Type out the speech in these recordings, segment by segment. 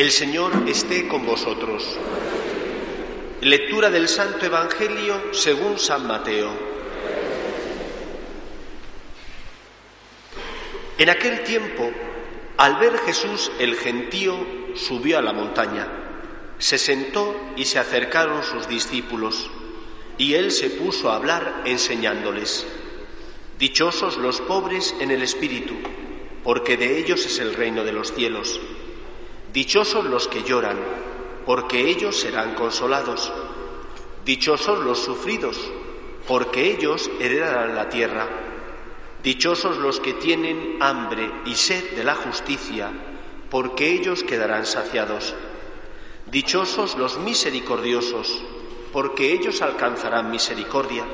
El Señor esté con vosotros. Lectura del Santo Evangelio según San Mateo. En aquel tiempo, al ver Jesús el gentío, subió a la montaña, se sentó y se acercaron sus discípulos, y él se puso a hablar enseñándoles. Dichosos los pobres en el espíritu, porque de ellos es el reino de los cielos. Dichosos los que lloran, porque ellos serán consolados. Dichosos los sufridos, porque ellos heredarán la tierra. Dichosos los que tienen hambre y sed de la justicia, porque ellos quedarán saciados. Dichosos los misericordiosos, porque ellos alcanzarán misericordia.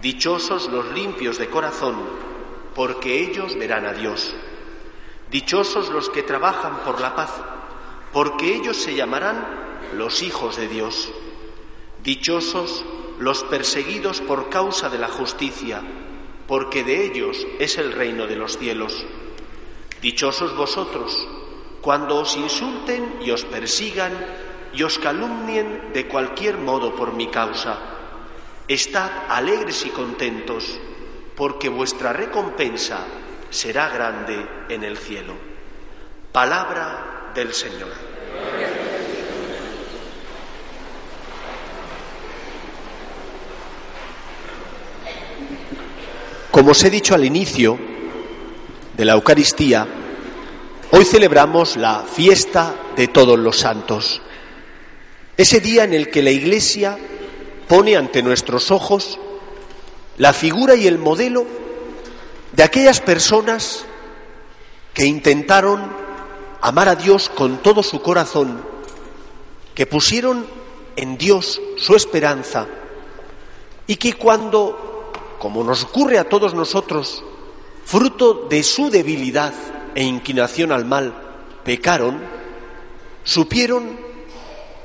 Dichosos los limpios de corazón, porque ellos verán a Dios. Dichosos los que trabajan por la paz, porque ellos se llamarán los hijos de Dios. Dichosos los perseguidos por causa de la justicia, porque de ellos es el reino de los cielos. Dichosos vosotros, cuando os insulten y os persigan y os calumnien de cualquier modo por mi causa. Estad alegres y contentos, porque vuestra recompensa será grande en el cielo. Palabra del Señor. Como os he dicho al inicio de la Eucaristía, hoy celebramos la fiesta de todos los santos. Ese día en el que la Iglesia pone ante nuestros ojos la figura y el modelo de aquellas personas que intentaron amar a Dios con todo su corazón, que pusieron en Dios su esperanza y que cuando, como nos ocurre a todos nosotros, fruto de su debilidad e inclinación al mal, pecaron, supieron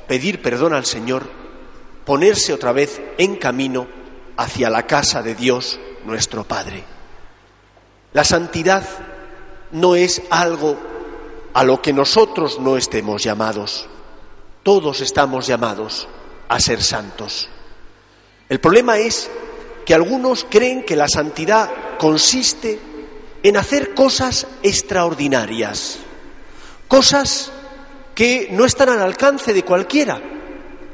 pedir perdón al Señor, ponerse otra vez en camino hacia la casa de Dios nuestro Padre. La santidad no es algo a lo que nosotros no estemos llamados. Todos estamos llamados a ser santos. El problema es que algunos creen que la santidad consiste en hacer cosas extraordinarias, cosas que no están al alcance de cualquiera.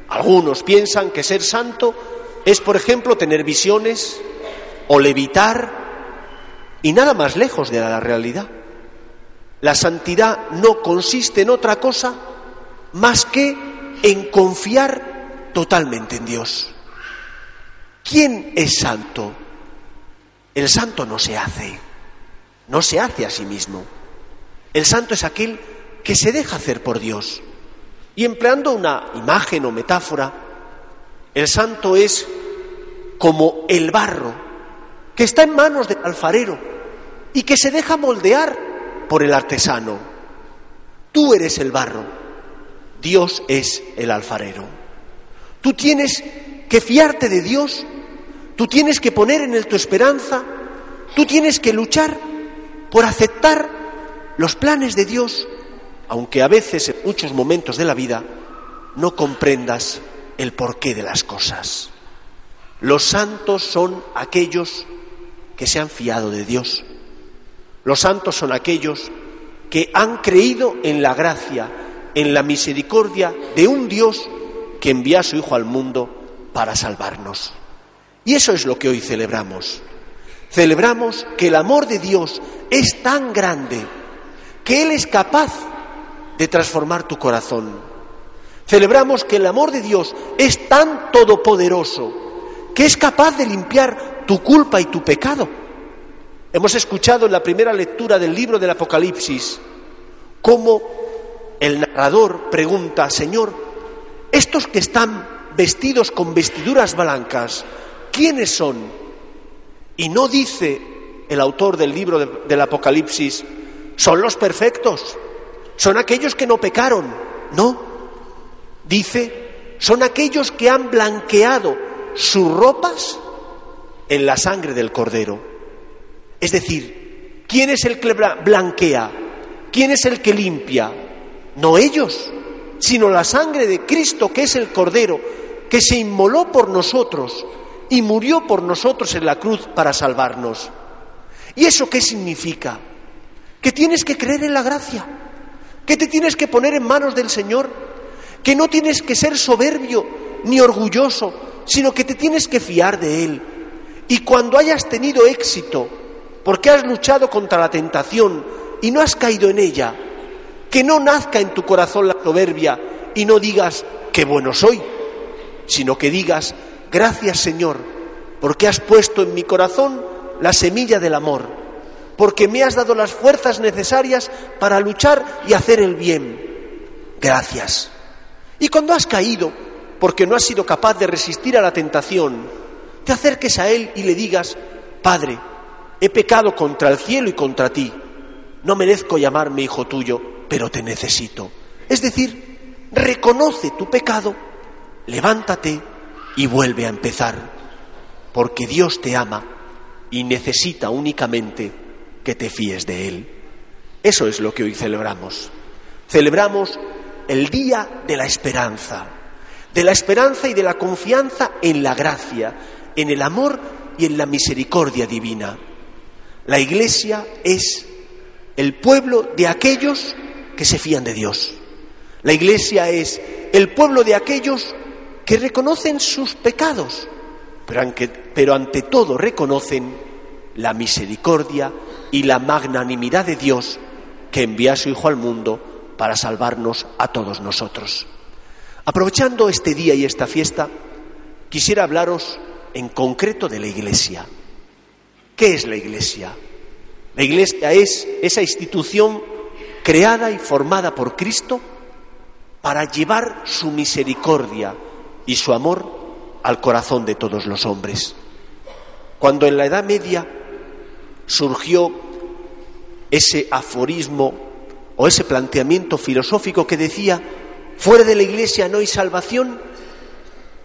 Algunos piensan que ser santo es, por ejemplo, tener visiones o levitar y nada más lejos de la realidad. La santidad no consiste en otra cosa más que en confiar totalmente en Dios. ¿Quién es santo? El santo no se hace, no se hace a sí mismo. El santo es aquel que se deja hacer por Dios. Y empleando una imagen o metáfora, el santo es como el barro que está en manos del alfarero y que se deja moldear por el artesano. Tú eres el barro, Dios es el alfarero. Tú tienes que fiarte de Dios, tú tienes que poner en él tu esperanza, tú tienes que luchar por aceptar los planes de Dios, aunque a veces en muchos momentos de la vida no comprendas el porqué de las cosas. Los santos son aquellos que se han fiado de Dios. Los santos son aquellos que han creído en la gracia, en la misericordia de un Dios que envía a su Hijo al mundo para salvarnos. Y eso es lo que hoy celebramos. Celebramos que el amor de Dios es tan grande que Él es capaz de transformar tu corazón. Celebramos que el amor de Dios es tan todopoderoso que es capaz de limpiar tu culpa y tu pecado. Hemos escuchado en la primera lectura del libro del Apocalipsis cómo el narrador pregunta, Señor, estos que están vestidos con vestiduras blancas, ¿quiénes son? Y no dice el autor del libro del Apocalipsis, son los perfectos, son aquellos que no pecaron, no, dice, son aquellos que han blanqueado sus ropas en la sangre del cordero. Es decir, ¿quién es el que blanquea? ¿Quién es el que limpia? No ellos, sino la sangre de Cristo, que es el cordero, que se inmoló por nosotros y murió por nosotros en la cruz para salvarnos. ¿Y eso qué significa? Que tienes que creer en la gracia, que te tienes que poner en manos del Señor, que no tienes que ser soberbio ni orgulloso, sino que te tienes que fiar de Él. Y cuando hayas tenido éxito, porque has luchado contra la tentación y no has caído en ella, que no nazca en tu corazón la soberbia y no digas qué bueno soy, sino que digas gracias Señor, porque has puesto en mi corazón la semilla del amor, porque me has dado las fuerzas necesarias para luchar y hacer el bien. Gracias. Y cuando has caído, porque no has sido capaz de resistir a la tentación, te acerques a Él y le digas, Padre, he pecado contra el cielo y contra ti, no merezco llamarme hijo tuyo, pero te necesito. Es decir, reconoce tu pecado, levántate y vuelve a empezar, porque Dios te ama y necesita únicamente que te fíes de Él. Eso es lo que hoy celebramos. Celebramos el día de la esperanza de la esperanza y de la confianza en la gracia, en el amor y en la misericordia divina. La Iglesia es el pueblo de aquellos que se fían de Dios. La Iglesia es el pueblo de aquellos que reconocen sus pecados, pero, ante todo reconocen la misericordia y la magnanimidad de Dios que envía a su Hijo al mundo para salvarnos a todos nosotros. Aprovechando este día y esta fiesta, quisiera hablaros en concreto de la Iglesia. ¿Qué es la Iglesia? La Iglesia es esa institución creada y formada por Cristo para llevar su misericordia y su amor al corazón de todos los hombres. Cuando en la Edad Media surgió ese aforismo o ese planteamiento filosófico que decía fuera de la iglesia no hay salvación,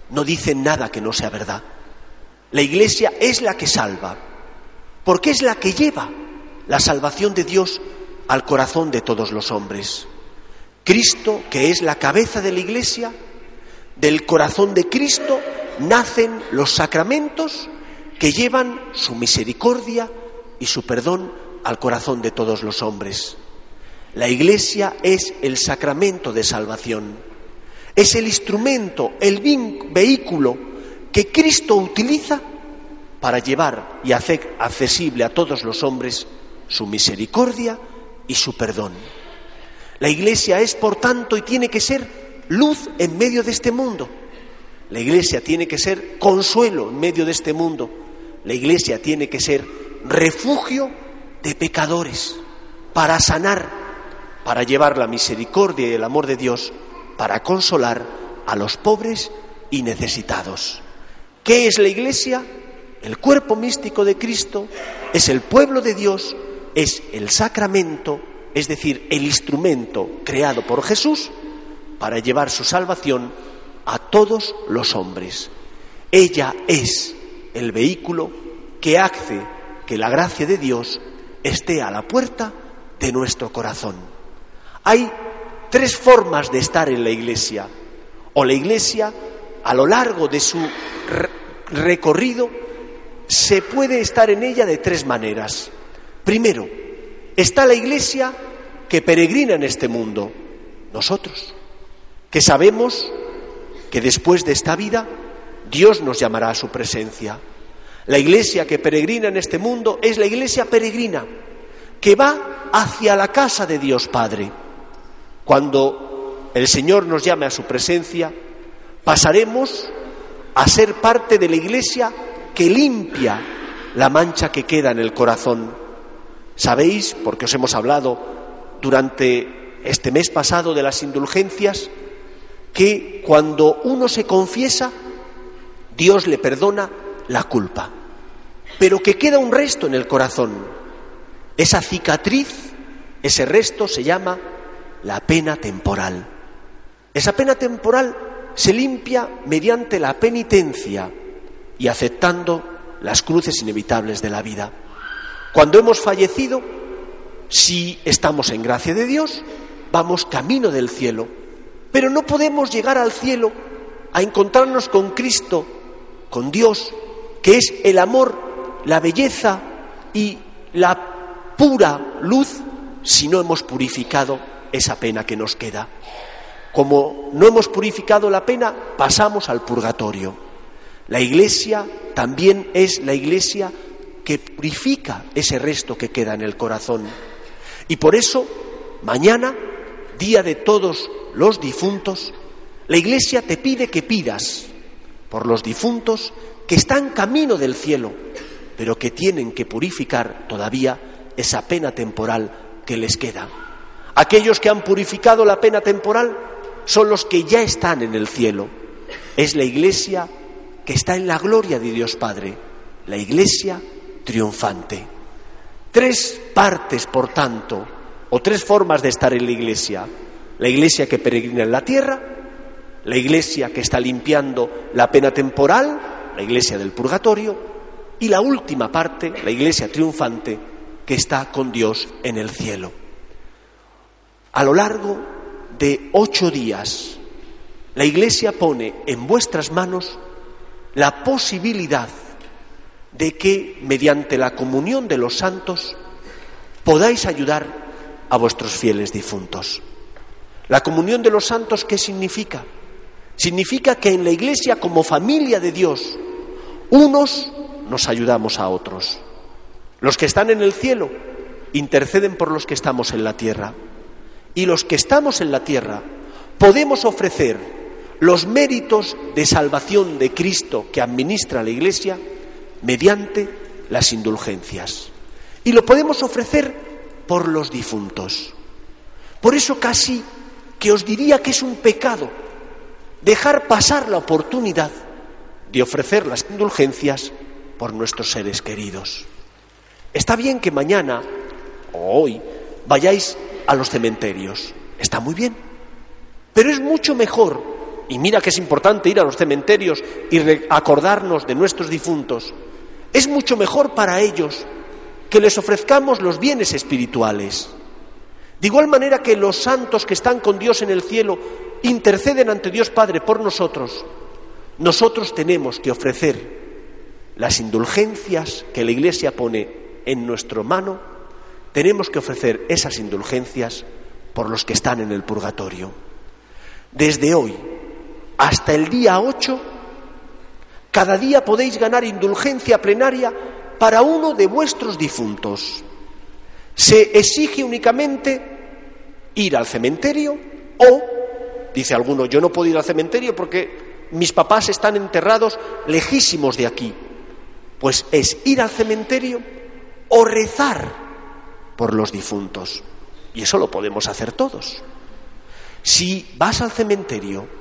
no dicen nada que no sea verdad. La iglesia es la que salva, porque es la que lleva la salvación de Dios al corazón de todos los hombres. Cristo, que es la cabeza de la iglesia, del corazón de Cristo nacen los sacramentos que llevan su misericordia y su perdón al corazón de todos los hombres. La Iglesia es el sacramento de salvación, es el instrumento, el vehículo que Cristo utiliza para llevar y hacer accesible a todos los hombres su misericordia y su perdón. La Iglesia es, por tanto, y tiene que ser luz en medio de este mundo. La Iglesia tiene que ser consuelo en medio de este mundo. La Iglesia tiene que ser refugio de pecadores para sanar para llevar la misericordia y el amor de Dios para consolar a los pobres y necesitados. ¿Qué es la Iglesia? El cuerpo místico de Cristo es el pueblo de Dios, es el sacramento, es decir, el instrumento creado por Jesús para llevar su salvación a todos los hombres. Ella es el vehículo que hace que la gracia de Dios esté a la puerta de nuestro corazón. Hay tres formas de estar en la Iglesia. O la Iglesia, a lo largo de su recorrido se puede estar en ella de tres maneras. Primero, está la iglesia que peregrina en este mundo, nosotros, que sabemos que después de esta vida Dios nos llamará a su presencia. La iglesia que peregrina en este mundo es la iglesia peregrina, que va hacia la casa de Dios Padre. Cuando el Señor nos llame a su presencia, pasaremos a ser parte de la iglesia que limpia la mancha que queda en el corazón. Sabéis, porque os hemos hablado durante este mes pasado de las indulgencias, que cuando uno se confiesa, Dios le perdona la culpa, pero que queda un resto en el corazón. Esa cicatriz, ese resto se llama la pena temporal. Esa pena temporal se limpia mediante la penitencia y aceptando las cruces inevitables de la vida. Cuando hemos fallecido, si estamos en gracia de Dios, vamos camino del cielo, pero no podemos llegar al cielo a encontrarnos con Cristo, con Dios, que es el amor, la belleza y la pura luz, si no hemos purificado esa pena que nos queda. Como no hemos purificado la pena, pasamos al purgatorio. La iglesia también es la iglesia que purifica ese resto que queda en el corazón. Y por eso, mañana, día de todos los difuntos, la iglesia te pide que pidas por los difuntos que están camino del cielo, pero que tienen que purificar todavía esa pena temporal que les queda. Aquellos que han purificado la pena temporal son los que ya están en el cielo. Es la iglesia que está en la gloria de Dios Padre, la iglesia triunfante. Tres partes, por tanto, o tres formas de estar en la iglesia. La iglesia que peregrina en la tierra, la iglesia que está limpiando la pena temporal, la iglesia del purgatorio, y la última parte, la iglesia triunfante, que está con Dios en el cielo. A lo largo de ocho días, la iglesia pone en vuestras manos la posibilidad de que, mediante la comunión de los santos, podáis ayudar a vuestros fieles difuntos. La comunión de los santos, ¿qué significa? Significa que en la Iglesia, como familia de Dios, unos nos ayudamos a otros. Los que están en el cielo interceden por los que estamos en la tierra. Y los que estamos en la tierra podemos ofrecer los méritos de salvación de Cristo que administra la Iglesia mediante las indulgencias. Y lo podemos ofrecer por los difuntos. Por eso casi que os diría que es un pecado dejar pasar la oportunidad de ofrecer las indulgencias por nuestros seres queridos. Está bien que mañana o hoy vayáis a los cementerios, está muy bien, pero es mucho mejor, y mira que es importante ir a los cementerios y acordarnos de nuestros difuntos, es mucho mejor para ellos que les ofrezcamos los bienes espirituales. De igual manera que los santos que están con Dios en el cielo interceden ante Dios Padre por nosotros, nosotros tenemos que ofrecer las indulgencias que la Iglesia pone en nuestra mano, tenemos que ofrecer esas indulgencias por los que están en el purgatorio. Desde hoy hasta el día 8, cada día podéis ganar indulgencia plenaria para uno de vuestros difuntos. Se exige únicamente ir al cementerio o, dice alguno, yo no puedo ir al cementerio porque mis papás están enterrados lejísimos de aquí. Pues es ir al cementerio o rezar por los difuntos. Y eso lo podemos hacer todos. Si vas al cementerio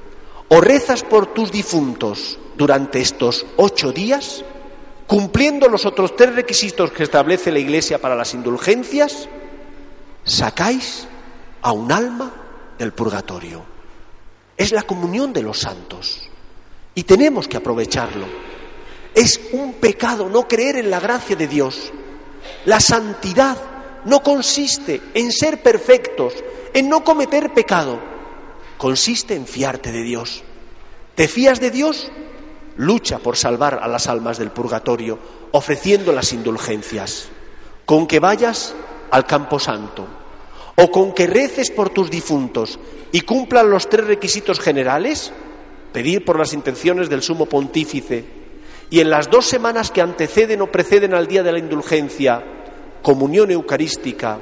o rezas por tus difuntos durante estos ocho días, cumpliendo los otros tres requisitos que establece la Iglesia para las indulgencias, sacáis a un alma del purgatorio. Es la comunión de los santos y tenemos que aprovecharlo. Es un pecado no creer en la gracia de Dios. La santidad no consiste en ser perfectos, en no cometer pecado. Consiste en fiarte de Dios. ¿Te fías de Dios? lucha por salvar a las almas del purgatorio, ofreciendo las indulgencias. Con que vayas al campo santo, o con que reces por tus difuntos y cumplan los tres requisitos generales, pedir por las intenciones del sumo pontífice, y en las dos semanas que anteceden o preceden al día de la indulgencia, comunión eucarística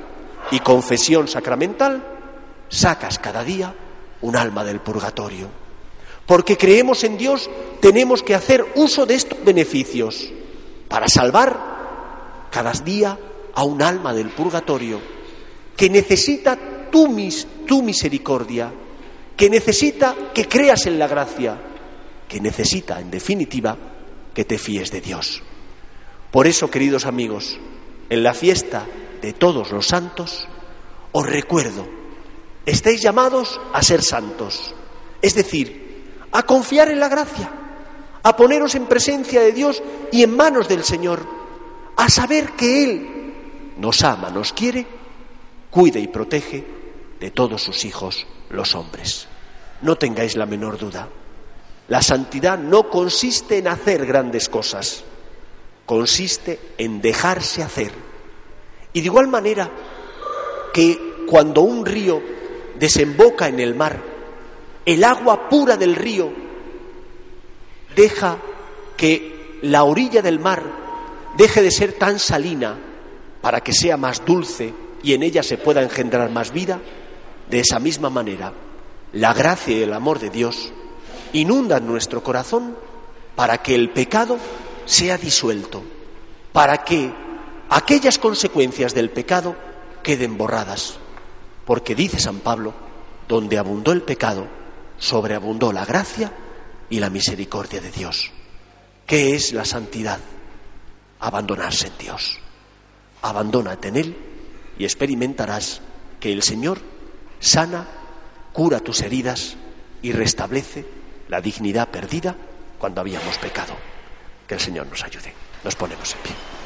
y confesión sacramental, sacas cada día un alma del purgatorio. Porque creemos en Dios, tenemos que hacer uso de estos beneficios para salvar cada día a un alma del purgatorio que necesita tu, mis, tu misericordia, que necesita que creas en la gracia, que necesita, en definitiva, que te fíes de Dios. Por eso, queridos amigos, en la fiesta de todos los santos, os recuerdo, estáis llamados a ser santos, es decir, a confiar en la gracia, a poneros en presencia de Dios y en manos del Señor, a saber que Él nos ama, nos quiere, cuida y protege de todos sus hijos, los hombres. No tengáis la menor duda. La santidad no consiste en hacer grandes cosas, consiste en dejarse hacer. Y de igual manera que cuando un río desemboca en el mar, el agua pura del río deja que la orilla del mar deje de ser tan salina para que sea más dulce y en ella se pueda engendrar más vida, de esa misma manera, la gracia y el amor de Dios inundan nuestro corazón para que el pecado sea disuelto, para que aquellas consecuencias del pecado queden borradas. Porque dice San Pablo, donde abundó el pecado, sobreabundó la gracia y la misericordia de Dios. ¿Qué es la santidad? Abandonarse en Dios. Abandónate en Él y experimentarás que el Señor sana, cura tus heridas y restablece la dignidad perdida cuando habíamos pecado. Que el Señor nos ayude. Nos ponemos en pie.